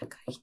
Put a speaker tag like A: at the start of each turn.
A: 高い